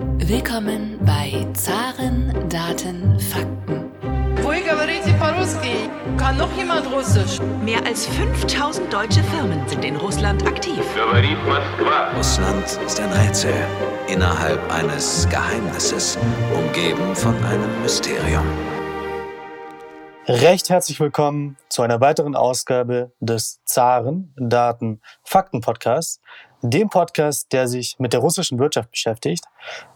Willkommen bei Zaren, Daten, Fakten. Kann noch jemand Russisch? Mehr als 5000 deutsche Firmen sind in Russland aktiv. Russland ist ein Rätsel innerhalb eines Geheimnisses, umgeben von einem Mysterium. Recht herzlich willkommen zu einer weiteren Ausgabe des Zaren Daten Fakten Podcasts dem Podcast, der sich mit der russischen Wirtschaft beschäftigt.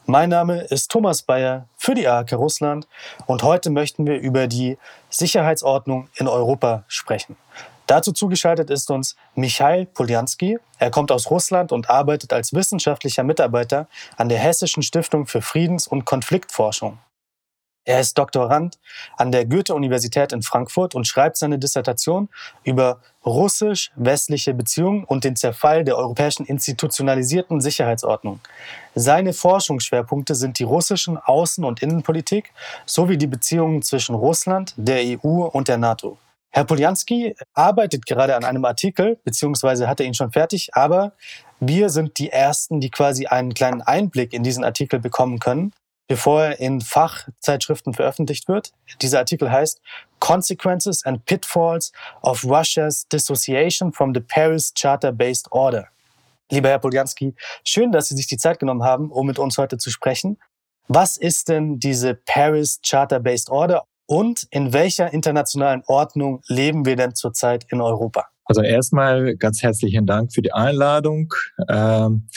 Mein Name ist Thomas Bayer für die AHK Russland und heute möchten wir über die Sicherheitsordnung in Europa sprechen. Dazu zugeschaltet ist uns Michail Poljanski. Er kommt aus Russland und arbeitet als wissenschaftlicher Mitarbeiter an der Hessischen Stiftung für Friedens- und Konfliktforschung. Er ist Doktorand an der Goethe-Universität in Frankfurt und schreibt seine Dissertation über russisch-westliche Beziehungen und den Zerfall der europäischen institutionalisierten Sicherheitsordnung. Seine Forschungsschwerpunkte sind die russischen Außen- und Innenpolitik sowie die Beziehungen zwischen Russland, der EU und der NATO. Herr Poljanski arbeitet gerade an einem Artikel, beziehungsweise hat er ihn schon fertig, aber wir sind die Ersten, die quasi einen kleinen Einblick in diesen Artikel bekommen können bevor er in Fachzeitschriften veröffentlicht wird. Dieser Artikel heißt Consequences and Pitfalls of Russia's Dissociation from the Paris Charter-Based Order. Lieber Herr Poljanski, schön, dass Sie sich die Zeit genommen haben, um mit uns heute zu sprechen. Was ist denn diese Paris Charter-Based Order und in welcher internationalen Ordnung leben wir denn zurzeit in Europa? Also erstmal ganz herzlichen Dank für die Einladung. Ähm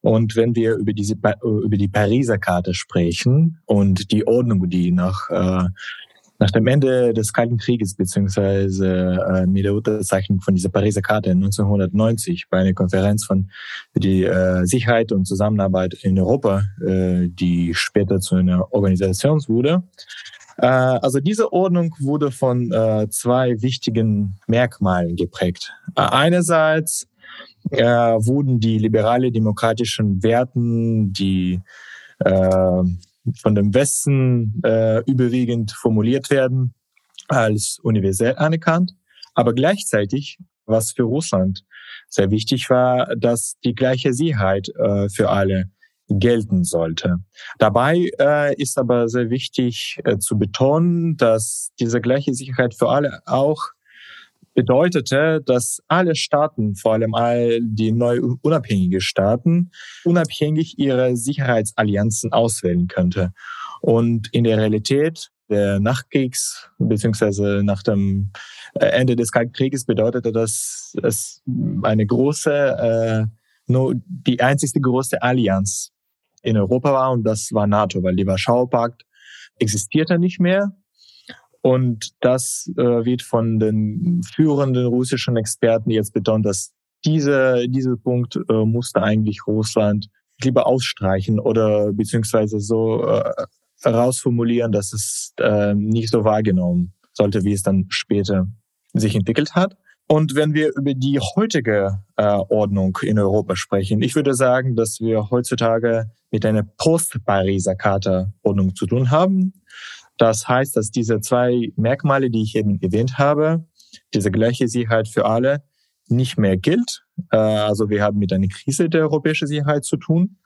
und wenn wir über diese über die Pariser Karte sprechen und die Ordnung, die nach äh, nach dem Ende des Kalten Krieges beziehungsweise äh, mit der Unterzeichnung von dieser Pariser Karte 1990 bei einer Konferenz von die äh, Sicherheit und Zusammenarbeit in Europa, die später zu einer Organisation wurde. Also diese Ordnung wurde von zwei wichtigen Merkmalen geprägt. Einerseits äh, wurden die liberale demokratischen Werten, die äh, von dem Westen äh, überwiegend formuliert werden, als universell anerkannt. Aber gleichzeitig, was für Russland sehr wichtig war, dass die gleiche Sicherheit äh, für alle gelten sollte. Dabei äh, ist aber sehr wichtig äh, zu betonen, dass diese gleiche Sicherheit für alle auch bedeutete, dass alle Staaten, vor allem all die neu unabhängige Staaten, unabhängig ihre Sicherheitsallianzen auswählen könnte. Und in der Realität der Nachkriegs- bzw. nach dem äh, Ende des Kalten Krieges bedeutete das es eine große, äh, nur die einzigste große Allianz in Europa war und das war NATO, weil die Warschauer Pakt existierte nicht mehr und das äh, wird von den führenden russischen Experten jetzt betont, dass diese, dieser Punkt äh, musste eigentlich Russland lieber ausstreichen oder beziehungsweise so äh, herausformulieren, dass es äh, nicht so wahrgenommen sollte, wie es dann später sich entwickelt hat. Und wenn wir über die heutige äh, Ordnung in Europa sprechen, ich würde sagen, dass wir heutzutage mit einer Post-Pariser Charta-Ordnung zu tun haben. Das heißt, dass diese zwei Merkmale, die ich eben erwähnt habe, diese gleiche Sicherheit für alle, nicht mehr gilt. Äh, also wir haben mit einer Krise der europäischen Sicherheit zu tun.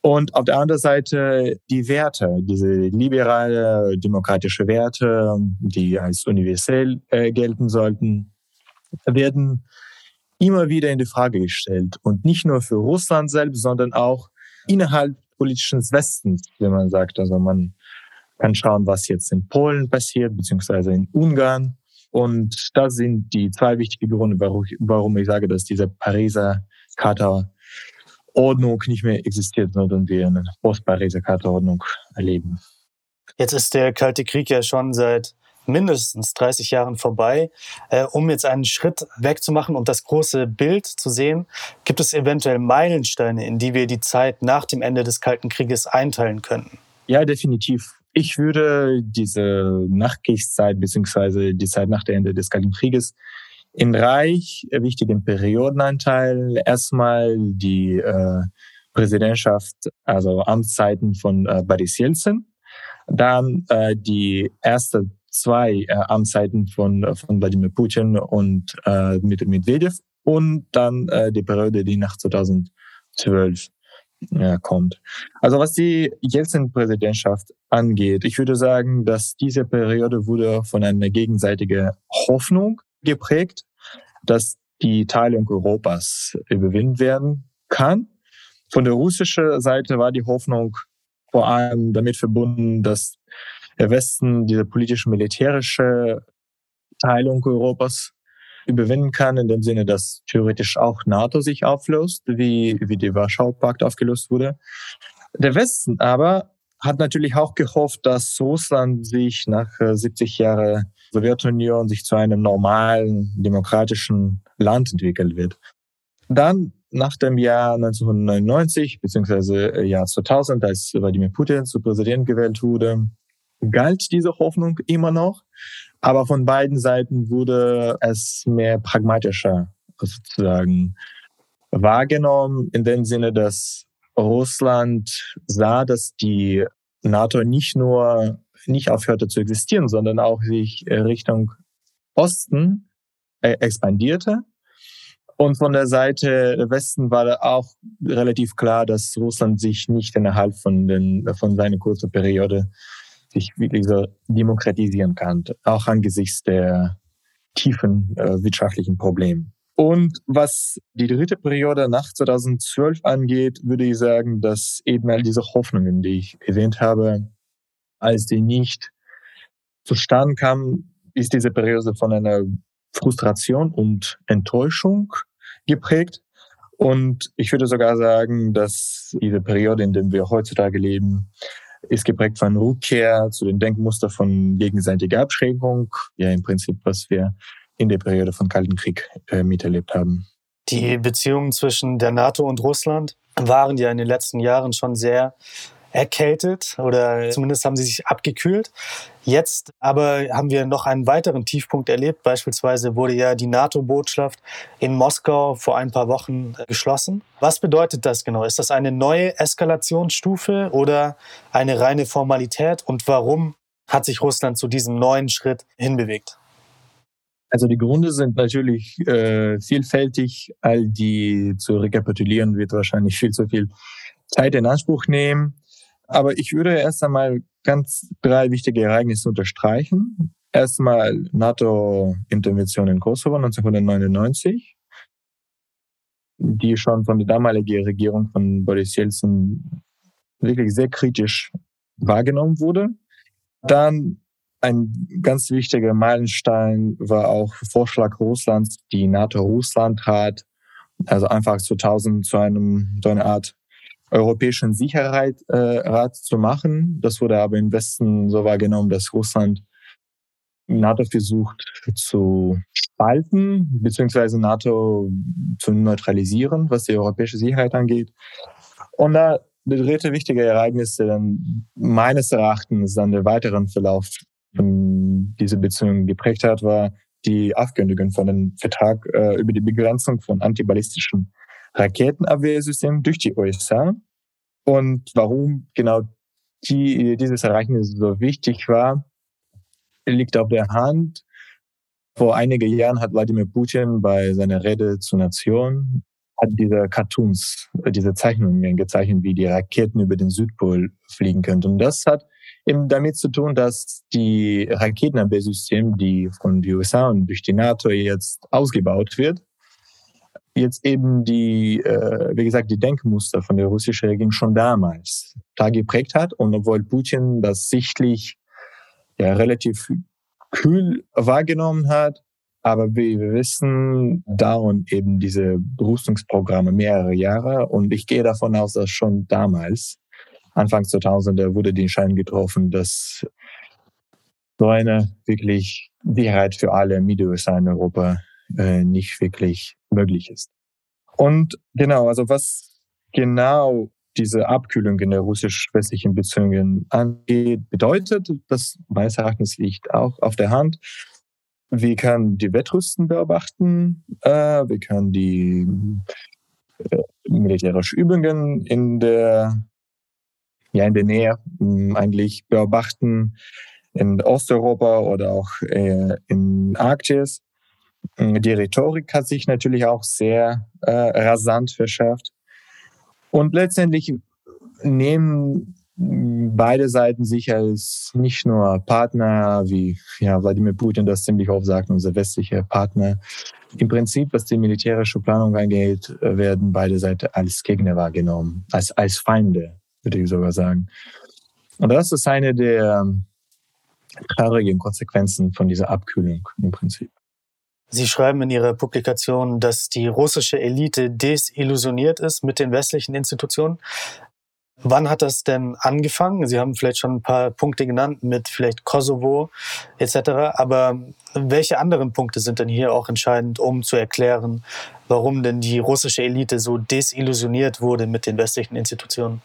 Und auf der anderen Seite die Werte, diese liberale demokratische Werte, die als universell äh, gelten sollten, werden immer wieder in die Frage gestellt. Und nicht nur für Russland selbst, sondern auch innerhalb politischen Westens, wie man sagt. Also man kann schauen, was jetzt in Polen passiert, beziehungsweise in Ungarn. Und das sind die zwei wichtigen Gründe, warum ich sage, dass diese Pariser Charta Ordnung nicht mehr existiert, sondern wir eine Post-Pariser Charta Ordnung erleben. Jetzt ist der Kalte Krieg ja schon seit mindestens 30 Jahren vorbei. Äh, um jetzt einen Schritt wegzumachen und das große Bild zu sehen, gibt es eventuell Meilensteine, in die wir die Zeit nach dem Ende des Kalten Krieges einteilen könnten? Ja, definitiv. Ich würde diese Nachkriegszeit beziehungsweise die Zeit nach dem Ende des Kalten Krieges in reich wichtigen Perioden einteilen. Erstmal die äh, Präsidentschaft, also Amtszeiten von äh, Boris Jelzin. Dann äh, die erste zwei äh, Amtszeiten von, von Wladimir Putin und äh, mit Medvedev und dann äh, die Periode, die nach 2012 ja, kommt. Also was die Jelzin-Präsidentschaft angeht, ich würde sagen, dass diese Periode wurde von einer gegenseitigen Hoffnung geprägt, dass die Teilung Europas überwinden werden kann. Von der russischen Seite war die Hoffnung vor allem damit verbunden, dass der Westen diese politisch-militärische Teilung Europas überwinden kann, in dem Sinne, dass theoretisch auch NATO sich auflöst, wie, wie der Warschau Pakt aufgelöst wurde. Der Westen aber hat natürlich auch gehofft, dass Russland sich nach 70 äh, Jahren Sowjetunion sich zu einem normalen, demokratischen Land entwickelt wird. Dann nach dem Jahr 1999 beziehungsweise äh, Jahr 2000, als Wladimir Putin zu Präsident gewählt wurde, galt diese Hoffnung immer noch. Aber von beiden Seiten wurde es mehr pragmatischer sozusagen wahrgenommen, in dem Sinne, dass Russland sah, dass die NATO nicht nur nicht aufhörte zu existieren, sondern auch sich Richtung Osten äh, expandierte. Und von der Seite Westen war auch relativ klar, dass Russland sich nicht innerhalb von, den, von seiner kurzen Periode sich wirklich so demokratisieren kann, auch angesichts der tiefen äh, wirtschaftlichen Probleme. Und was die dritte Periode nach 2012 angeht, würde ich sagen, dass eben all diese Hoffnungen, die ich erwähnt habe, als die nicht zustande kamen, ist diese Periode von einer Frustration und Enttäuschung geprägt. Und ich würde sogar sagen, dass diese Periode, in der wir heutzutage leben, ist geprägt von Rückkehr zu den Denkmustern von gegenseitiger Abschränkung. Ja, im Prinzip, was wir in der Periode von Kalten Krieg äh, miterlebt haben. Die Beziehungen zwischen der NATO und Russland waren ja in den letzten Jahren schon sehr erkältet oder zumindest haben sie sich abgekühlt. Jetzt aber haben wir noch einen weiteren Tiefpunkt erlebt. Beispielsweise wurde ja die NATO-Botschaft in Moskau vor ein paar Wochen äh, geschlossen. Was bedeutet das genau? Ist das eine neue Eskalationsstufe oder eine reine Formalität? Und warum hat sich Russland zu diesem neuen Schritt hinbewegt? Also die Gründe sind natürlich äh, vielfältig. All die zu rekapitulieren wird wahrscheinlich viel zu viel Zeit in Anspruch nehmen. Aber ich würde erst einmal ganz drei wichtige Ereignisse unterstreichen. Erstmal NATO-Intervention in Kosovo 1999, die schon von der damaligen Regierung von Boris Jelzin wirklich sehr kritisch wahrgenommen wurde. Dann ein ganz wichtiger Meilenstein war auch Vorschlag Russlands, die NATO-Russland-Rat, also einfach 2000 zu einem, so einer Art europäischen Sicherheit äh, zu machen. Das wurde aber im Westen so wahrgenommen, dass Russland NATO versucht zu spalten, beziehungsweise NATO zu neutralisieren, was die europäische Sicherheit angeht. Und da der dritte wichtige Ereignis, der dann meines Erachtens dann der weiteren Verlauf von dieser Beziehung geprägt hat, war die Aufkündigung von dem Vertrag äh, über die Begrenzung von antiballistischen Raketenabwehrsystem durch die USA. Und warum genau die, dieses Ereignis so wichtig war, liegt auf der Hand. Vor einigen Jahren hat Wladimir Putin bei seiner Rede zur Nation hat diese Cartoons, diese Zeichnungen gezeichnet, wie die Raketen über den Südpol fliegen können. Und das hat eben damit zu tun, dass die Raketenabwehrsystem, die von den USA und durch die NATO jetzt ausgebaut wird, jetzt eben die, äh, wie gesagt, die Denkmuster von der russischen Regierung schon damals da geprägt hat. Und obwohl Putin das sichtlich ja relativ kühl wahrgenommen hat, aber wie wir wissen, dauern eben diese Rüstungsprogramme mehrere Jahre. Und ich gehe davon aus, dass schon damals, Anfang 2000er, wurde die Entscheidung getroffen, dass so eine wirklich Sicherheit für alle Mitte-USA in Europa äh, nicht wirklich möglich ist. Und genau, also was genau diese Abkühlung in der russisch-westlichen Beziehungen angeht, bedeutet, das meines Erachtens liegt auch auf der Hand. Wir können die Wettrüsten beobachten, äh, wir können die äh, militärische Übungen in der, ja, in der Nähe äh, eigentlich beobachten, in Osteuropa oder auch äh, in Arktis. Die Rhetorik hat sich natürlich auch sehr äh, rasant verschärft. Und letztendlich nehmen beide Seiten sich als nicht nur Partner, wie ja, Wladimir Putin das ziemlich oft sagt, unser westlicher Partner. Im Prinzip, was die militärische Planung angeht, werden beide Seiten als Gegner wahrgenommen, als, als Feinde, würde ich sogar sagen. Und das ist eine der traurigen Konsequenzen von dieser Abkühlung im Prinzip. Sie schreiben in Ihrer Publikation, dass die russische Elite desillusioniert ist mit den westlichen Institutionen. Wann hat das denn angefangen? Sie haben vielleicht schon ein paar Punkte genannt mit vielleicht Kosovo etc. Aber welche anderen Punkte sind denn hier auch entscheidend, um zu erklären, warum denn die russische Elite so desillusioniert wurde mit den westlichen Institutionen?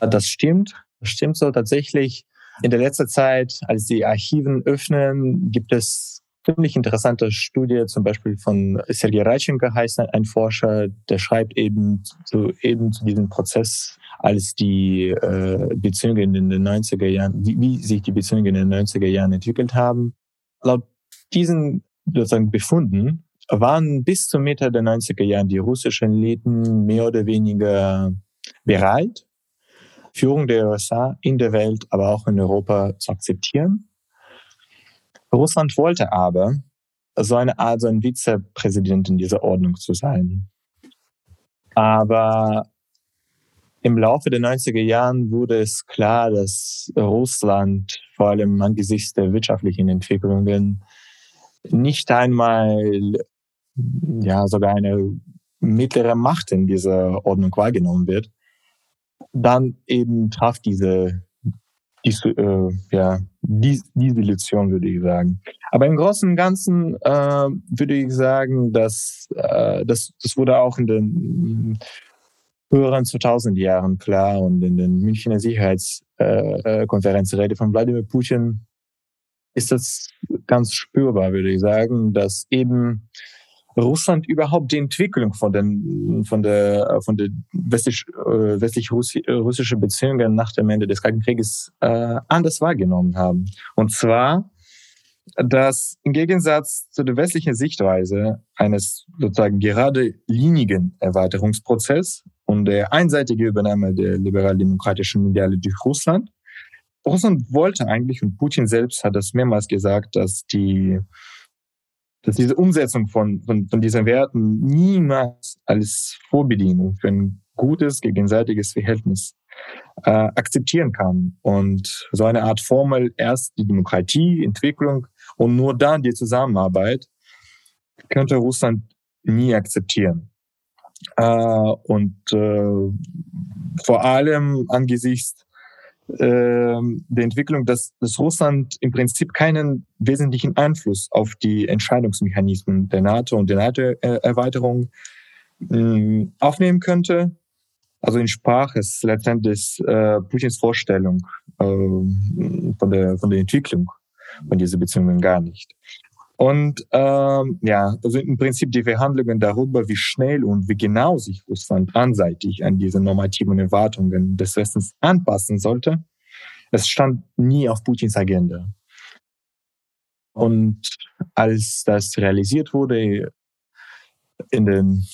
Das stimmt. Das stimmt so tatsächlich. In der letzten Zeit, als die Archiven öffnen, gibt es ziemlich interessante Studie, zum Beispiel von Sergei Reichenko heißt ein Forscher, der schreibt eben zu, eben zu diesem Prozess, als die äh, Beziehungen in den 90er Jahren, wie, wie sich die Beziehungen in den 90er Jahren entwickelt haben. Laut diesen sozusagen Befunden waren bis zur Mitte der 90er Jahren die russischen Eliten mehr oder weniger bereit, Führung der USA in der Welt, aber auch in Europa zu akzeptieren. Russland wollte aber so eine Art, so ein Vizepräsident in dieser Ordnung zu sein. Aber im Laufe der 90er Jahren wurde es klar, dass Russland vor allem angesichts der wirtschaftlichen Entwicklungen nicht einmal, ja, sogar eine mittlere Macht in dieser Ordnung wahrgenommen wird dann eben traf diese, diese äh, ja, die, diese Illusion, würde ich sagen. Aber im Großen und Ganzen äh, würde ich sagen, dass äh, das, das wurde auch in den höheren 2000 Jahren klar und in den Münchner Sicherheitskonferenzrede äh, von Wladimir Putin ist das ganz spürbar, würde ich sagen, dass eben Russland überhaupt die Entwicklung von den von der von der westlich äh, westlich russische Beziehungen nach dem Ende des Kalten Krieges äh, anders wahrgenommen haben. Und zwar, dass im Gegensatz zu der westlichen Sichtweise eines sozusagen geradlinigen Erweiterungsprozess und der einseitigen Übernahme der liberal-demokratischen Ideale durch Russland Russland wollte eigentlich, und Putin selbst hat das mehrmals gesagt, dass die dass diese Umsetzung von, von, von diesen Werten niemals als Vorbedingung für ein gutes gegenseitiges Verhältnis äh, akzeptieren kann. Und so eine Art Formel, erst die Demokratie, Entwicklung und nur dann die Zusammenarbeit, könnte Russland nie akzeptieren. Äh, und äh, vor allem angesichts der Entwicklung, dass, dass Russland im Prinzip keinen wesentlichen Einfluss auf die Entscheidungsmechanismen der NATO und der NATO-Erweiterung äh, aufnehmen könnte. Also entsprach es letztendlich äh, Putins Vorstellung äh, von, der, von der Entwicklung von diesen Beziehungen gar nicht. Und ähm, ja, also im Prinzip die Verhandlungen darüber, wie schnell und wie genau sich Russland anseitig an diese normativen Erwartungen des Westens anpassen sollte, es stand nie auf Putins Agenda. Und als das realisiert wurde in den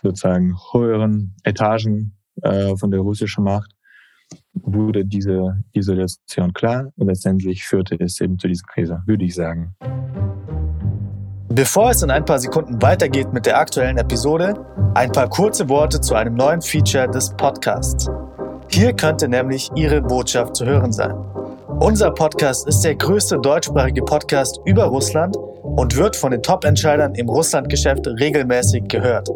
sozusagen höheren Etagen äh, von der russischen Macht, wurde diese Isolation klar und letztendlich führte es eben zu dieser Krise, würde ich sagen. Bevor es in ein paar Sekunden weitergeht mit der aktuellen Episode, ein paar kurze Worte zu einem neuen Feature des Podcasts. Hier könnte nämlich Ihre Botschaft zu hören sein. Unser Podcast ist der größte deutschsprachige Podcast über Russland und wird von den Top-Entscheidern im Russlandgeschäft regelmäßig gehört.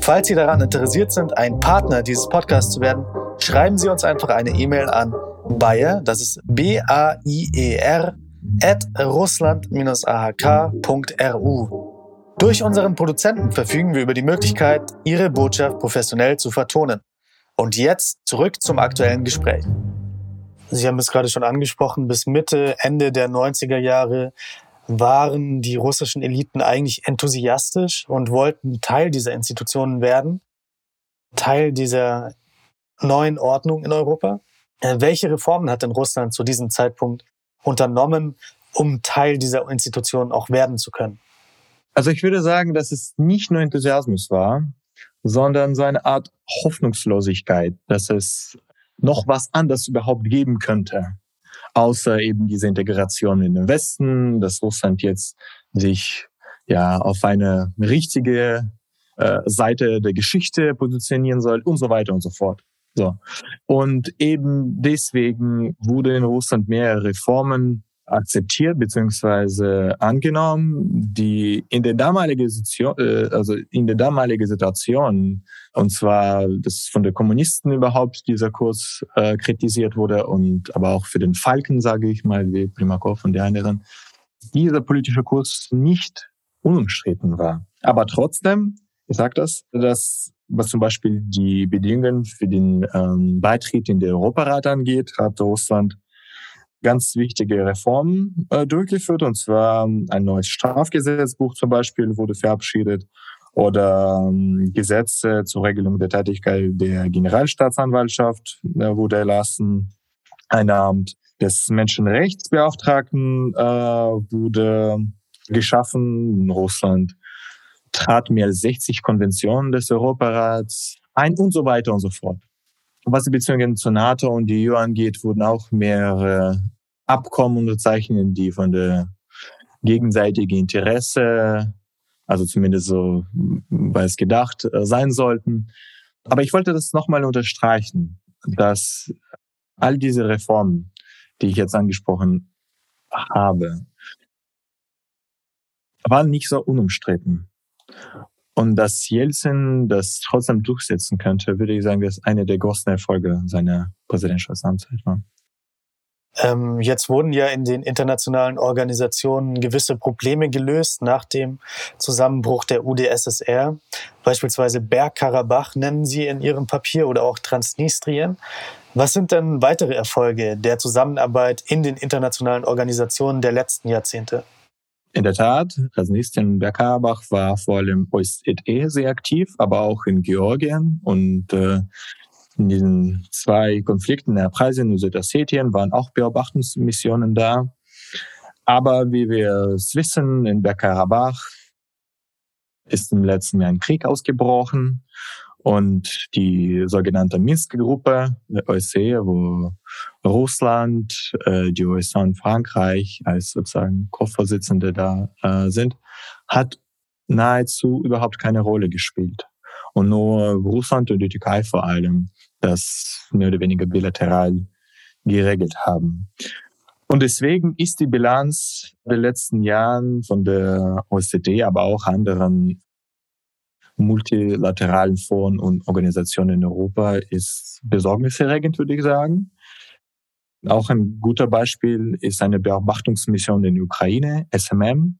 Falls Sie daran interessiert sind, ein Partner dieses Podcasts zu werden, schreiben Sie uns einfach eine E-Mail an Bayer, das ist B-A-I-E-R, at russland-ahk.ru. Durch unseren Produzenten verfügen wir über die Möglichkeit, Ihre Botschaft professionell zu vertonen. Und jetzt zurück zum aktuellen Gespräch. Sie haben es gerade schon angesprochen, bis Mitte, Ende der 90er Jahre waren die russischen Eliten eigentlich enthusiastisch und wollten Teil dieser Institutionen werden, Teil dieser neuen Ordnung in Europa. Äh, welche Reformen hat denn Russland zu diesem Zeitpunkt unternommen, um Teil dieser Institution auch werden zu können? Also ich würde sagen, dass es nicht nur Enthusiasmus war, sondern so eine Art Hoffnungslosigkeit, dass es noch was anderes überhaupt geben könnte, außer eben diese Integration in den Westen, dass Russland jetzt sich ja auf eine richtige äh, Seite der Geschichte positionieren soll und so weiter und so fort. So. Und eben deswegen wurde in Russland mehrere Reformen akzeptiert beziehungsweise angenommen, die in der damaligen Situation, äh, also in der damaligen Situation, und zwar das von den Kommunisten überhaupt dieser Kurs äh, kritisiert wurde und aber auch für den Falken, sage ich mal, wie Primakov und die anderen, dieser politische Kurs nicht unumstritten war. Aber trotzdem, ich sage das, dass was zum Beispiel die Bedingungen für den ähm, Beitritt in den Europarat angeht, hat Russland ganz wichtige Reformen äh, durchgeführt. Und zwar ein neues Strafgesetzbuch zum Beispiel wurde verabschiedet oder ähm, Gesetze zur Regelung der Tätigkeit der Generalstaatsanwaltschaft äh, wurde erlassen. Ein Amt des Menschenrechtsbeauftragten äh, wurde geschaffen in Russland trat mehr als 60 Konventionen des Europarats ein und so weiter und so fort. Was die Beziehungen zur NATO und die EU angeht, wurden auch mehrere Abkommen unterzeichnet, die von der gegenseitigen Interesse, also zumindest so war es gedacht, äh, sein sollten. Aber ich wollte das nochmal unterstreichen, dass all diese Reformen, die ich jetzt angesprochen habe, waren nicht so unumstritten. Und dass Jelzin das trotzdem durchsetzen könnte, würde ich sagen, das ist eine der großen Erfolge seiner Präsidentschaftsamtszeit war. Ähm, jetzt wurden ja in den internationalen Organisationen gewisse Probleme gelöst nach dem Zusammenbruch der UdSSR. Beispielsweise Bergkarabach nennen Sie in Ihrem Papier oder auch Transnistrien. Was sind denn weitere Erfolge der Zusammenarbeit in den internationalen Organisationen der letzten Jahrzehnte? In der Tat, Transnistrien Bergkarabach war vor allem OSZE sehr aktiv, aber auch in Georgien und äh, in diesen zwei Konflikten, in Abkhazien und Südossetien, waren auch Beobachtungsmissionen da. Aber wie wir es wissen, in Bergkarabach ist im letzten Jahr ein Krieg ausgebrochen und die sogenannte Minsk-Gruppe, der OSCE, wo Russland, äh, die USA und Frankreich als sozusagen Co-Vorsitzende da äh, sind, hat nahezu überhaupt keine Rolle gespielt. Und nur Russland und die Türkei vor allem das mehr oder weniger bilateral geregelt haben. Und deswegen ist die Bilanz der letzten Jahren von der OSZE, aber auch anderen multilateralen Foren und Organisationen in Europa ist besorgniserregend, würde ich sagen. Auch ein guter Beispiel ist eine Beobachtungsmission in der Ukraine, SMM.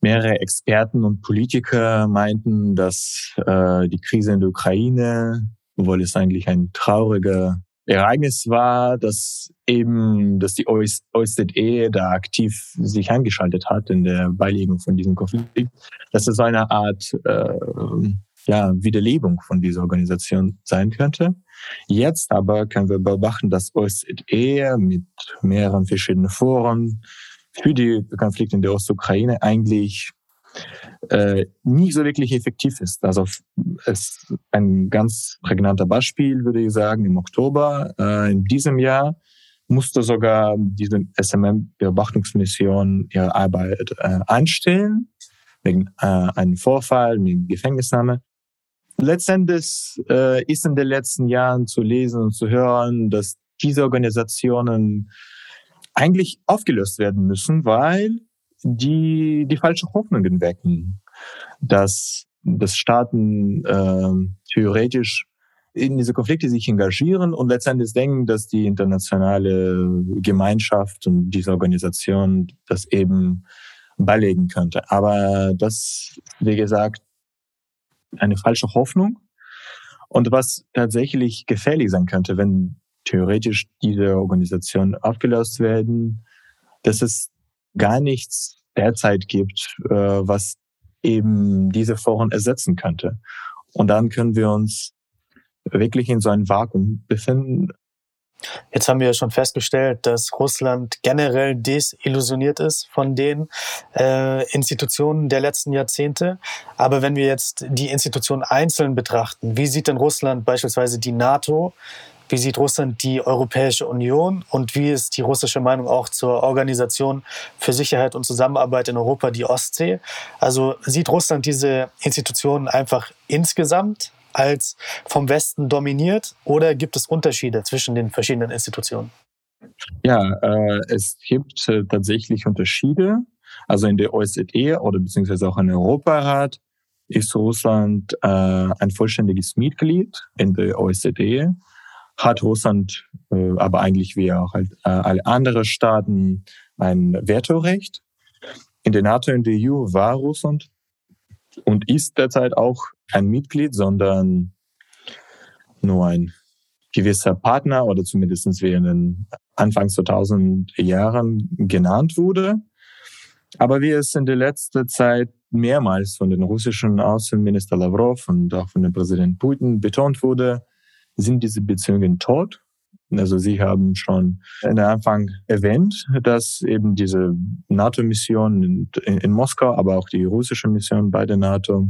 Mehrere Experten und Politiker meinten, dass äh, die Krise in der Ukraine, obwohl es eigentlich ein trauriger Ereignis war, dass eben, dass die OSZE da aktiv sich eingeschaltet hat in der Beilegung von diesem Konflikt, dass es so eine Art äh, ja, Wiederlebung von dieser Organisation sein könnte. Jetzt aber können wir beobachten, dass OSZE mit mehreren verschiedenen Foren für die Konflikte in der Ostukraine eigentlich äh, nicht so wirklich effektiv ist. Also es ein ganz prägnanter Beispiel, würde ich sagen, im Oktober äh, in diesem Jahr musste sogar diese SMM-Beobachtungsmission ihre Arbeit äh, einstellen, wegen äh, einem Vorfall mit Gefängnisnahme. Letztendlich äh, ist in den letzten Jahren zu lesen und zu hören, dass diese Organisationen eigentlich aufgelöst werden müssen, weil die die falsche Hoffnungen wecken, dass dass Staaten äh, theoretisch in diese Konflikte sich engagieren und letztendlich denken, dass die internationale Gemeinschaft und diese Organisation das eben beilegen könnte. Aber das, wie gesagt, eine falsche Hoffnung. Und was tatsächlich gefährlich sein könnte, wenn theoretisch diese Organisationen aufgelöst werden, dass es gar nichts derzeit gibt, äh, was eben diese Foren ersetzen könnte. Und dann können wir uns wirklich in so einem Vakuum befinden. Jetzt haben wir ja schon festgestellt, dass Russland generell desillusioniert ist von den äh, Institutionen der letzten Jahrzehnte. Aber wenn wir jetzt die Institutionen einzeln betrachten, wie sieht denn Russland beispielsweise die NATO? Wie sieht Russland die Europäische Union? Und wie ist die russische Meinung auch zur Organisation für Sicherheit und Zusammenarbeit in Europa, die Ostsee? Also sieht Russland diese Institutionen einfach insgesamt als vom Westen dominiert oder gibt es Unterschiede zwischen den verschiedenen Institutionen? Ja, äh, es gibt äh, tatsächlich Unterschiede. Also in der OSZE oder beziehungsweise auch in Europarat ist Russland äh, ein vollständiges Mitglied in der OSZE. Hat Russland äh, aber eigentlich wie auch halt, äh, alle anderen Staaten ein Vetorecht. In der NATO und der EU war Russland und ist derzeit auch kein Mitglied, sondern nur ein gewisser Partner oder zumindest wie in den Anfang 2000 Jahren genannt wurde. Aber wie es in der letzten Zeit mehrmals von den russischen Außenminister Lavrov und auch von dem Präsident Putin betont wurde, sind diese Beziehungen tot. Also Sie haben schon in der Anfang erwähnt, dass eben diese NATO-Mission in, in, Moskau, aber auch die russische Mission bei der NATO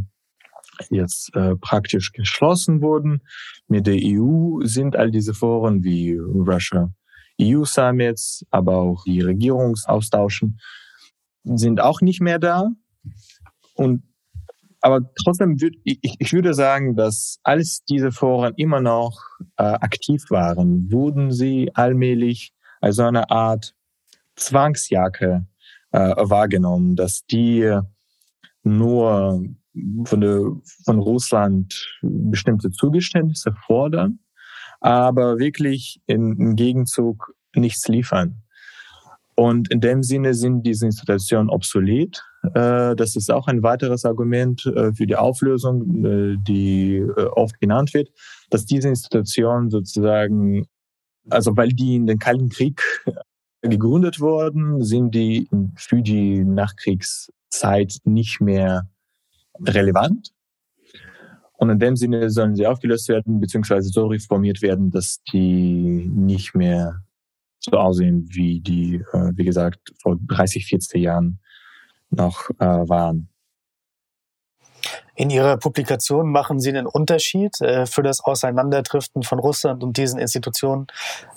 jetzt äh, praktisch geschlossen wurden. Mit der EU sind all diese Foren wie Russia EU Summits, aber auch die Regierungsaustauschen sind auch nicht mehr da. Und aber trotzdem würde ich, ich würde sagen, dass als diese Foren immer noch äh, aktiv waren, wurden sie allmählich als eine Art Zwangsjacke äh, wahrgenommen, dass die nur von, der, von Russland bestimmte Zugeständnisse fordern, aber wirklich im Gegenzug nichts liefern. Und in dem Sinne sind diese Institutionen obsolet. Äh, das ist auch ein weiteres Argument äh, für die Auflösung, äh, die oft genannt wird, dass diese Institutionen sozusagen, also weil die in den Kalten Krieg gegründet wurden, sind die für die Nachkriegszeit nicht mehr relevant. Und in dem Sinne sollen sie aufgelöst werden, beziehungsweise so reformiert werden, dass die nicht mehr so aussehen, wie die, äh, wie gesagt, vor 30, 40 Jahren noch äh, waren. In Ihrer Publikation machen Sie einen Unterschied äh, für das Auseinanderdriften von Russland und diesen Institutionen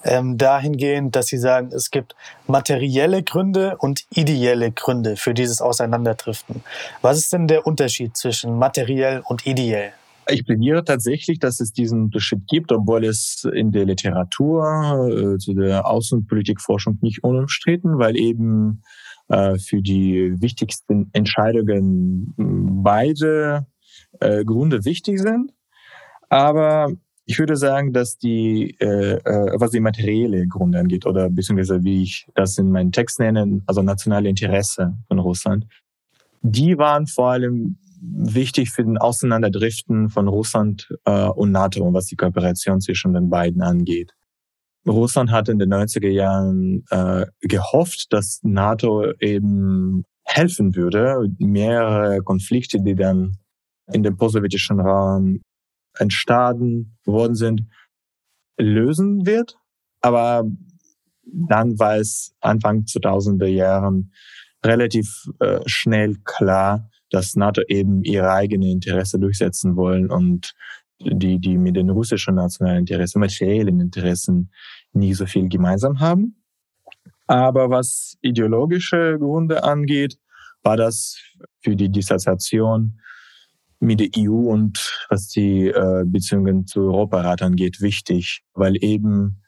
ähm, dahingehend, dass Sie sagen, es gibt materielle Gründe und ideelle Gründe für dieses Auseinanderdriften. Was ist denn der Unterschied zwischen materiell und ideell? Ich plädiere tatsächlich, dass es diesen Unterschied gibt, obwohl es in der Literatur äh, zu der Außenpolitikforschung nicht unumstritten, weil eben äh, für die wichtigsten Entscheidungen beide äh, Gründe wichtig sind. Aber ich würde sagen, dass die, äh, äh, was die materielle Gründe angeht, oder beziehungsweise wie ich das in meinem Text nenne, also nationale Interesse von Russland, die waren vor allem wichtig für den Auseinanderdriften von Russland äh, und NATO und was die Kooperation zwischen den beiden angeht. Russland hat in den 90er Jahren äh, gehofft, dass NATO eben helfen würde, mehrere Konflikte, die dann in dem postsowjetischen Raum entstanden worden sind, lösen wird. Aber dann war es Anfang 2000er Jahren relativ äh, schnell klar, dass NATO eben ihre eigenen Interesse durchsetzen wollen und die, die mit den russischen nationalen Interessen, materiellen Interessen nie so viel gemeinsam haben. Aber was ideologische Gründe angeht, war das für die Dissoziation mit der EU und was die äh, Beziehungen zu Europarat angeht, wichtig, weil eben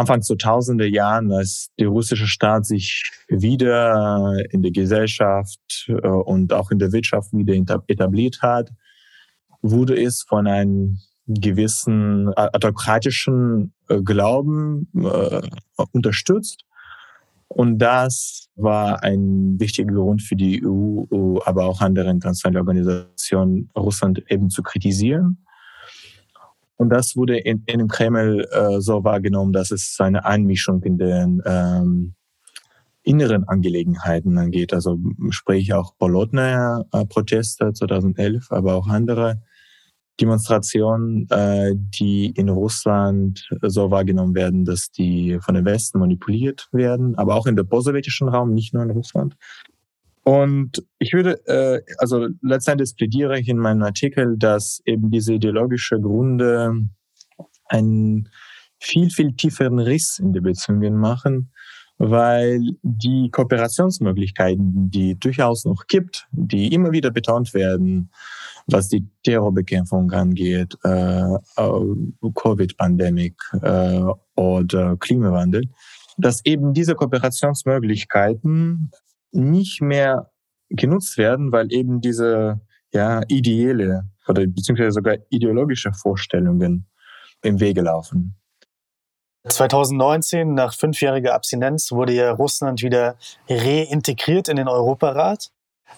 Anfang 2000er Jahren, als der russische Staat sich wieder in der Gesellschaft äh, und auch in der Wirtschaft wieder etabliert hat, wurde es von einem gewissen autokratischen äh, Glauben äh, unterstützt. Und das war ein wichtiger Grund für die EU, aber auch andere internationale Organisationen, Russland eben zu kritisieren. Und das wurde in, in dem Kreml äh, so wahrgenommen, dass es eine Einmischung in den ähm, inneren Angelegenheiten angeht. Also sprich auch Bolotner-Proteste 2011, aber auch andere Demonstrationen, äh, die in Russland so wahrgenommen werden, dass die von den Westen manipuliert werden, aber auch in der postsowjetischen Raum, nicht nur in Russland. Und ich würde, äh, also letztendlich plädiere ich in meinem Artikel, dass eben diese ideologische Gründe einen viel, viel tieferen Riss in die Beziehungen machen, weil die Kooperationsmöglichkeiten, die durchaus noch gibt, die immer wieder betont werden, was die Terrorbekämpfung angeht, äh, Covid-Pandemie äh, oder Klimawandel, dass eben diese Kooperationsmöglichkeiten nicht mehr genutzt werden, weil eben diese ja, ideelle oder beziehungsweise sogar ideologische Vorstellungen im Wege laufen. 2019, nach fünfjähriger Abstinenz, wurde ja Russland wieder reintegriert in den Europarat.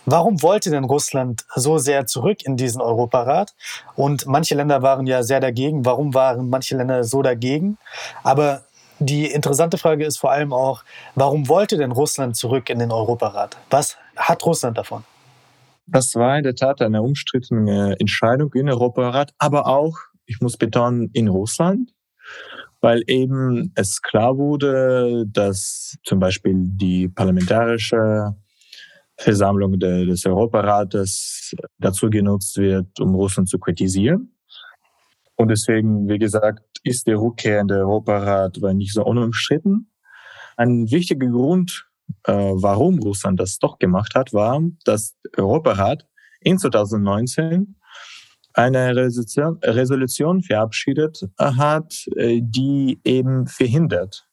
Warum wollte denn Russland so sehr zurück in diesen Europarat? Und manche Länder waren ja sehr dagegen. Warum waren manche Länder so dagegen? Aber die interessante Frage ist vor allem auch, warum wollte denn Russland zurück in den Europarat? Was hat Russland davon? Das war in der Tat eine umstrittene Entscheidung in Europarat, aber auch, ich muss betonen, in Russland, weil eben es klar wurde, dass zum Beispiel die parlamentarische Versammlung des Europarates dazu genutzt wird, um Russland zu kritisieren. Und deswegen, wie gesagt, ist der Rückkehr in den Europarat nicht so unumstritten. Ein wichtiger Grund, äh, warum Russland das doch gemacht hat, war, dass der Europarat in 2019 eine Resolution, Resolution verabschiedet hat, äh, die eben verhindert,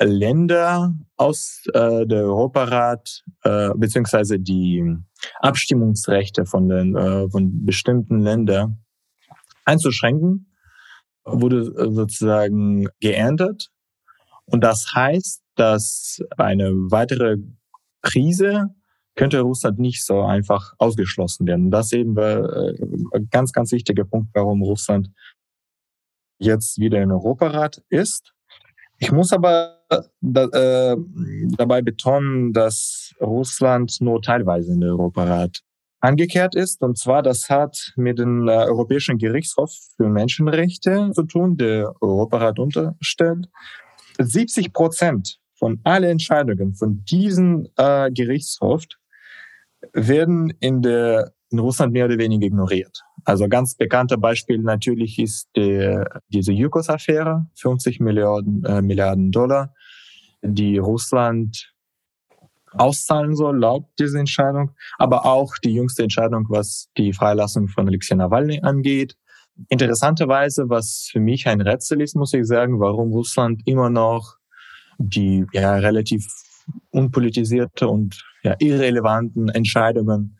Länder aus äh, der Europarat äh, beziehungsweise die Abstimmungsrechte von den äh, von bestimmten Ländern einzuschränken, wurde äh, sozusagen geändert. Und das heißt, dass eine weitere Krise könnte Russland nicht so einfach ausgeschlossen werden. Das eben war äh, ganz, ganz wichtiger Punkt, warum Russland jetzt wieder in Europarat ist. Ich muss aber da, äh, dabei betonen, dass Russland nur teilweise in den Europarat angekehrt ist. Und zwar, das hat mit dem äh, Europäischen Gerichtshof für Menschenrechte zu tun, der Europarat unterstellt. 70 Prozent von allen Entscheidungen von diesem äh, Gerichtshof werden in der in Russland mehr oder weniger ignoriert. Also ganz bekannter Beispiel natürlich ist der, diese Yukos-Affäre, 50 Milliarden, äh, Milliarden Dollar, die Russland auszahlen soll, laut dieser Entscheidung, aber auch die jüngste Entscheidung, was die Freilassung von Alexei Nawalny angeht. Interessanterweise, was für mich ein Rätsel ist, muss ich sagen, warum Russland immer noch die ja relativ unpolitisierte und ja, irrelevanten Entscheidungen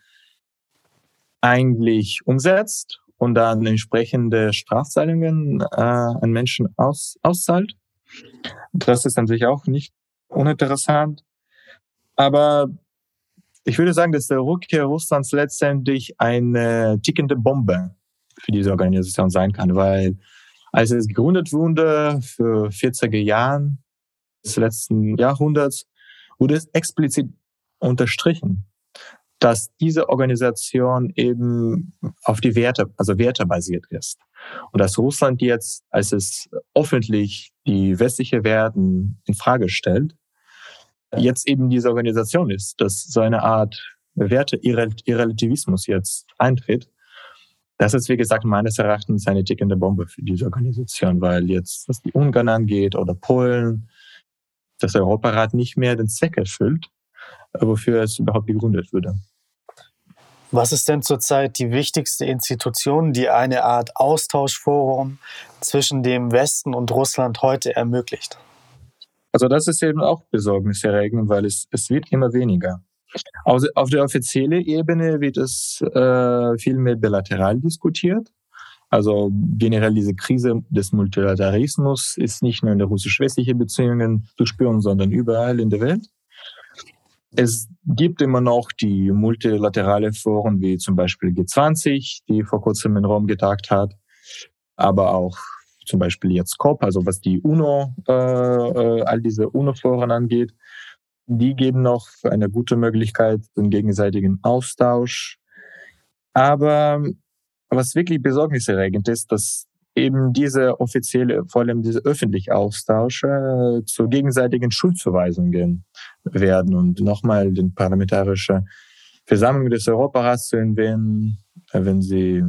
eigentlich umsetzt und dann entsprechende Strafzahlungen äh, an Menschen aus, auszahlt. Das ist an sich auch nicht uninteressant. Aber ich würde sagen, dass der Rückkehr Russlands letztendlich eine tickende Bombe für diese Organisation sein kann, weil als es gegründet wurde für 40er Jahren des letzten Jahrhunderts, wurde es explizit unterstrichen, dass diese Organisation eben auf die Werte, also Werte basiert ist. Und dass Russland jetzt, als es öffentlich die westliche Werten in Frage stellt, jetzt eben diese Organisation ist, dass so eine Art Werte-Irrelativismus jetzt eintritt. Das ist, wie gesagt, meines Erachtens eine tickende Bombe für diese Organisation, weil jetzt, was die Ungarn angeht oder Polen, das Europarat nicht mehr den Zweck erfüllt, wofür es überhaupt gegründet wurde. Was ist denn zurzeit die wichtigste Institution, die eine Art Austauschforum zwischen dem Westen und Russland heute ermöglicht? Also das ist eben auch besorgniserregend, weil es, es wird immer weniger. Also auf der offiziellen Ebene wird es äh, viel mehr bilateral diskutiert. Also generell diese Krise des Multilateralismus ist nicht nur in der russisch-westlichen Beziehungen zu spüren, sondern überall in der Welt. Es gibt immer noch die multilaterale Foren wie zum Beispiel G20, die vor kurzem in Rom getagt hat, aber auch zum Beispiel jetzt COP, also was die UNO, äh, äh, all diese UNO-Foren angeht, die geben noch eine gute Möglichkeit den gegenseitigen Austausch. Aber was wirklich besorgniserregend ist, dass eben diese offizielle, vor allem diese öffentliche Austausche äh, zur gegenseitigen Schuldzuweisung gehen werden und nochmal den parlamentarische Versammlung des Europarats zu erwähnen, äh, wenn Sie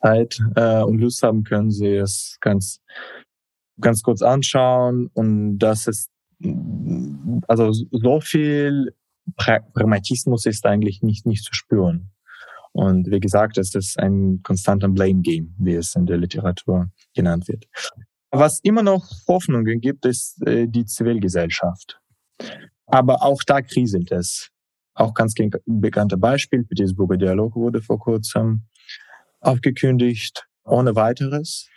Zeit äh, und Lust haben, können Sie es ganz ganz kurz anschauen und das ist also so viel Pragmatismus ist eigentlich nicht nicht zu spüren. Und wie gesagt, es ist ein konstanter Blame Game, wie es in der Literatur genannt wird. Was immer noch Hoffnungen gibt, ist äh, die Zivilgesellschaft. Aber auch da kriselt es. Auch ganz bekannte Beispiel, Petersburger Dialog wurde vor kurzem aufgekündigt, ohne weiteres.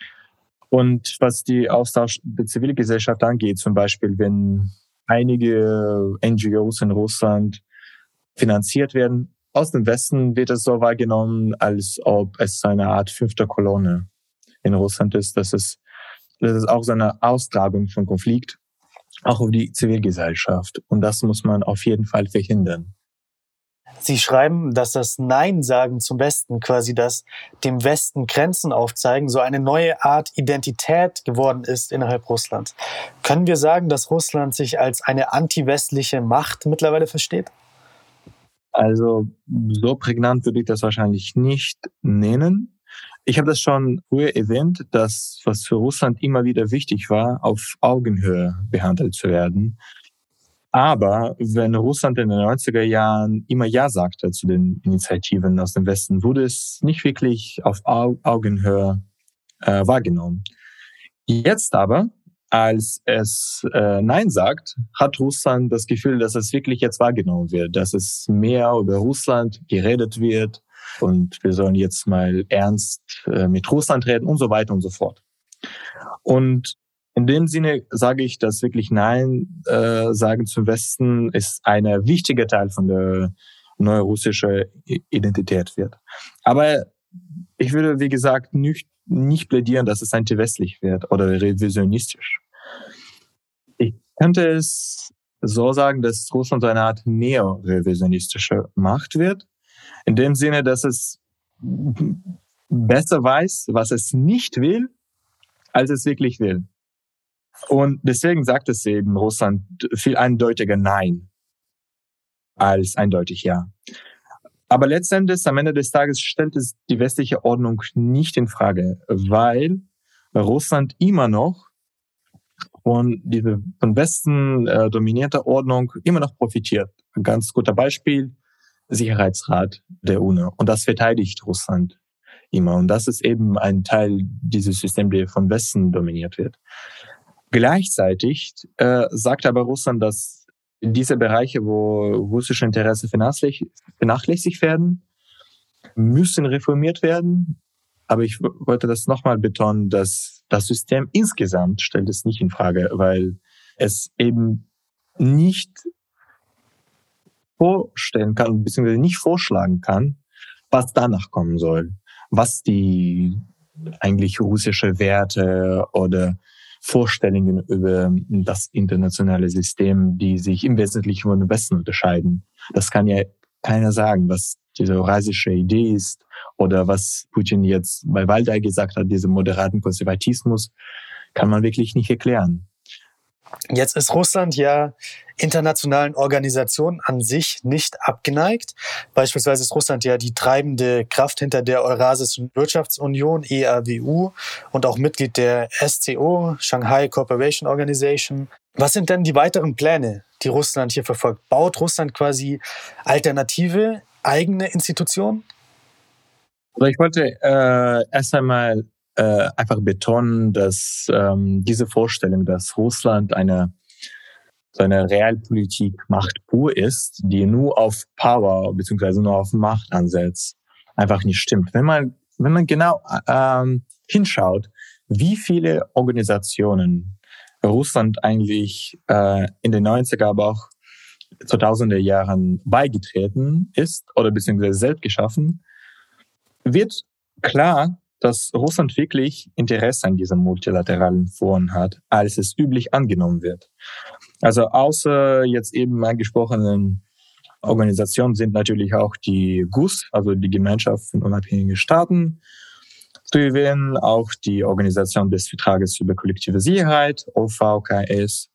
Und was die Austausch der Zivilgesellschaft angeht, zum Beispiel, wenn einige NGOs in Russland finanziert werden, aus dem Westen wird es so wahrgenommen, als ob es eine Art fünfter Kolonne in Russland ist. Das ist, das ist auch so eine Austragung von Konflikt, auch auf die Zivilgesellschaft. Und das muss man auf jeden Fall verhindern. Sie schreiben, dass das Nein-Sagen zum Westen, quasi das dem Westen Grenzen aufzeigen, so eine neue Art Identität geworden ist innerhalb Russlands. Können wir sagen, dass Russland sich als eine anti-westliche Macht mittlerweile versteht? Also so prägnant würde ich das wahrscheinlich nicht nennen. Ich habe das schon früher erwähnt, dass was für Russland immer wieder wichtig war, auf Augenhöhe behandelt zu werden. Aber wenn Russland in den 90er Jahren immer Ja sagte zu den Initiativen aus dem Westen, wurde es nicht wirklich auf Augenhöhe äh, wahrgenommen. Jetzt aber als es äh, Nein sagt, hat Russland das Gefühl, dass es wirklich jetzt wahrgenommen wird, dass es mehr über Russland geredet wird und wir sollen jetzt mal ernst äh, mit Russland reden und so weiter und so fort. Und in dem Sinne sage ich, dass wirklich Nein äh, sagen zum Westen ist ein wichtiger Teil von der neurussischen Identität wird. Aber ich würde, wie gesagt, nicht nicht plädieren, dass es anti-westlich wird oder revisionistisch. Ich könnte es so sagen, dass Russland eine Art neo-revisionistische Macht wird. In dem Sinne, dass es besser weiß, was es nicht will, als es wirklich will. Und deswegen sagt es eben Russland viel eindeutiger Nein als eindeutig Ja. Aber letztendlich, am Ende des Tages, stellt es die westliche Ordnung nicht in Frage, weil Russland immer noch von diese von Westen äh, dominierter Ordnung immer noch profitiert. Ein ganz guter Beispiel, Sicherheitsrat der UNO. Und das verteidigt Russland immer. Und das ist eben ein Teil dieses Systems, der von Westen dominiert wird. Gleichzeitig äh, sagt aber Russland, dass diese Bereiche, wo russische Interessen vernachlässigt werden, müssen reformiert werden. Aber ich wollte das nochmal betonen, dass das System insgesamt stellt es nicht in Frage, weil es eben nicht vorstellen kann, beziehungsweise nicht vorschlagen kann, was danach kommen soll, was die eigentlich russische Werte oder Vorstellungen über das internationale System, die sich im Wesentlichen von dem Westen unterscheiden. Das kann ja keiner sagen, was diese eurasische Idee ist oder was Putin jetzt bei Waldei gesagt hat, diese moderaten Konservatismus, kann man wirklich nicht erklären. Jetzt ist Russland ja internationalen Organisationen an sich nicht abgeneigt. Beispielsweise ist Russland ja die treibende Kraft hinter der Eurasischen Wirtschaftsunion, EAWU, und auch Mitglied der SCO, Shanghai Cooperation Organization. Was sind denn die weiteren Pläne, die Russland hier verfolgt? Baut Russland quasi alternative eigene Institutionen? Ich wollte äh, erst einmal äh, einfach betonen, dass ähm, diese Vorstellung, dass Russland eine so eine Realpolitik Macht pur ist, die nur auf Power beziehungsweise nur auf Macht ansetzt, einfach nicht stimmt. Wenn man wenn man genau ähm, hinschaut, wie viele Organisationen Russland eigentlich äh, in den 90er, aber auch 2000er Jahren beigetreten ist oder beziehungsweise selbst geschaffen, wird klar, dass Russland wirklich Interesse an diesem multilateralen Foren hat, als es üblich angenommen wird. Also außer jetzt eben angesprochenen Organisationen sind natürlich auch die GUS, also die Gemeinschaft von unabhängigen Staaten, zu erwähnen, auch die Organisation des Vertrages über kollektive Sicherheit, OVKS,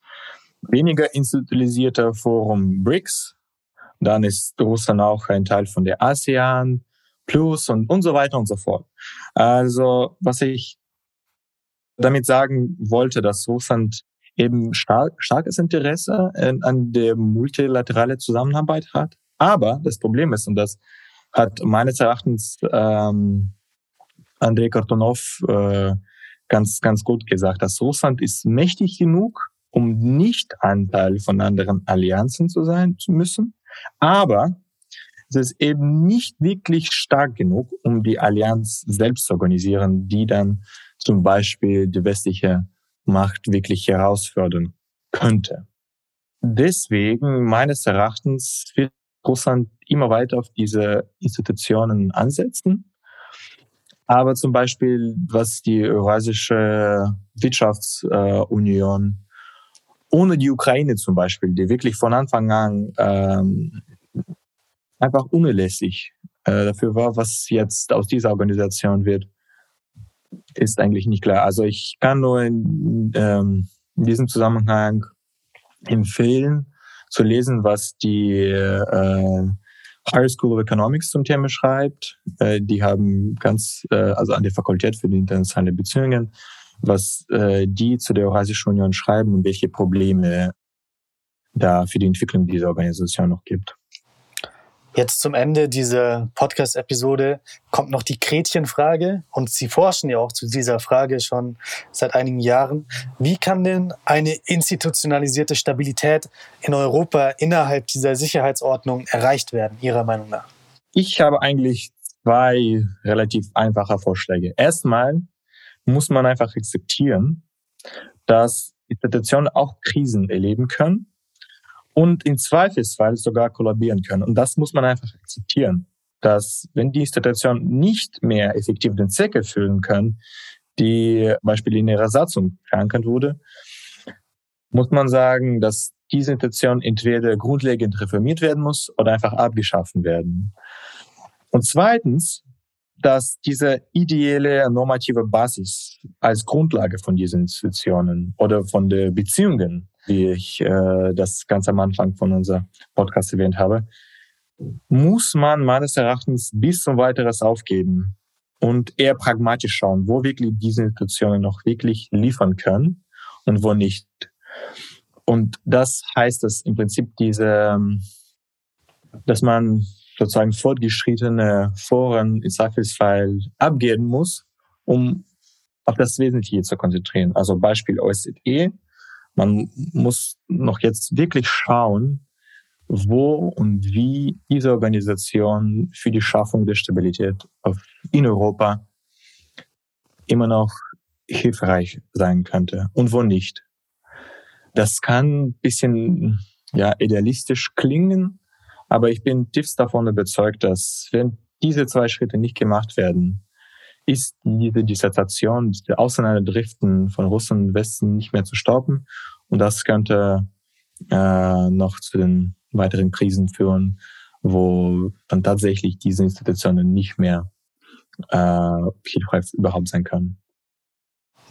weniger institutionalisierter Forum BRICS, dann ist Russland auch ein Teil von der ASEAN Plus und, und so weiter und so fort. Also was ich damit sagen wollte, dass Russland eben stark, starkes Interesse an der multilaterale Zusammenarbeit hat. Aber das Problem ist, und das hat meines Erachtens ähm, Andrei Kartonov äh, ganz, ganz gut gesagt, dass Russland ist mächtig genug, um nicht ein Teil von anderen Allianzen zu sein zu müssen. Aber es ist eben nicht wirklich stark genug, um die Allianz selbst zu organisieren, die dann zum Beispiel die westliche Macht wirklich herausfordern könnte. Deswegen meines Erachtens wird Russland immer weiter auf diese Institutionen ansetzen. Aber zum Beispiel, was die Eurasische Wirtschaftsunion ohne die Ukraine zum Beispiel, die wirklich von Anfang an ähm, einfach unerlässlich äh, dafür war, was jetzt aus dieser Organisation wird, ist eigentlich nicht klar. Also ich kann nur in, ähm, in diesem Zusammenhang empfehlen, zu lesen, was die äh, Higher School of Economics zum Thema schreibt. Äh, die haben ganz, äh, also an der Fakultät für die internationalen Beziehungen, was äh, die zu der Eurasischen Union schreiben und welche Probleme da für die Entwicklung dieser Organisation noch gibt. Jetzt zum Ende dieser Podcast-Episode kommt noch die Gretchenfrage und Sie forschen ja auch zu dieser Frage schon seit einigen Jahren. Wie kann denn eine institutionalisierte Stabilität in Europa innerhalb dieser Sicherheitsordnung erreicht werden, Ihrer Meinung nach? Ich habe eigentlich zwei relativ einfache Vorschläge. Erstmal muss man einfach akzeptieren, dass Institutionen auch Krisen erleben können und im Zweifelsfall sogar kollabieren können. Und das muss man einfach akzeptieren, dass wenn die Institutionen nicht mehr effektiv den Zweck erfüllen können, die Beispiel in ihrer Satzung verankert wurde, muss man sagen, dass diese Institution entweder grundlegend reformiert werden muss oder einfach abgeschaffen werden. Und zweitens, dass diese ideelle normative Basis als Grundlage von diesen Institutionen oder von den Beziehungen wie ich äh, das ganz am Anfang von unserem Podcast erwähnt habe, muss man meines Erachtens bis zum weiteres aufgeben und eher pragmatisch schauen, wo wirklich diese Institutionen noch wirklich liefern können und wo nicht. Und das heißt, dass im Prinzip diese, dass man sozusagen fortgeschrittene Foren im Zweifelsfall abgeben muss, um auf das Wesentliche zu konzentrieren. Also Beispiel OSZE man muss noch jetzt wirklich schauen, wo und wie diese Organisation für die Schaffung der Stabilität in Europa immer noch hilfreich sein könnte und wo nicht. Das kann ein bisschen ja, idealistisch klingen, aber ich bin tiefst davon überzeugt, dass wenn diese zwei Schritte nicht gemacht werden, ist diese Dissertation, diese Auseinanderdriften von Russen und Westen nicht mehr zu stoppen. Und das könnte äh, noch zu den weiteren Krisen führen, wo dann tatsächlich diese Institutionen nicht mehr äh, hilfreich überhaupt sein können.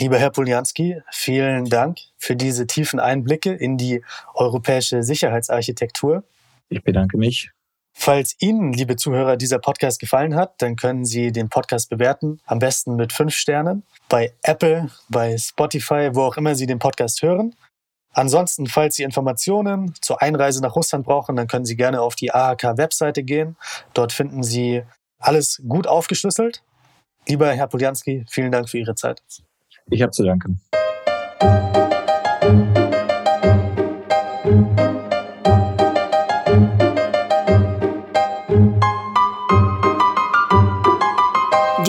Lieber Herr Polianski, vielen Dank für diese tiefen Einblicke in die europäische Sicherheitsarchitektur. Ich bedanke mich. Falls Ihnen, liebe Zuhörer, dieser Podcast gefallen hat, dann können Sie den Podcast bewerten, am besten mit fünf Sternen, bei Apple, bei Spotify, wo auch immer Sie den Podcast hören. Ansonsten, falls Sie Informationen zur Einreise nach Russland brauchen, dann können Sie gerne auf die AHK-Webseite gehen. Dort finden Sie alles gut aufgeschlüsselt. Lieber Herr Polianski, vielen Dank für Ihre Zeit. Ich habe zu danken.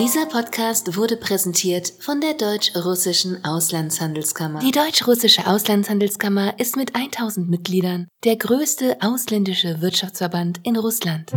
Dieser Podcast wurde präsentiert von der Deutsch-Russischen Auslandshandelskammer. Die Deutsch-Russische Auslandshandelskammer ist mit 1000 Mitgliedern der größte ausländische Wirtschaftsverband in Russland.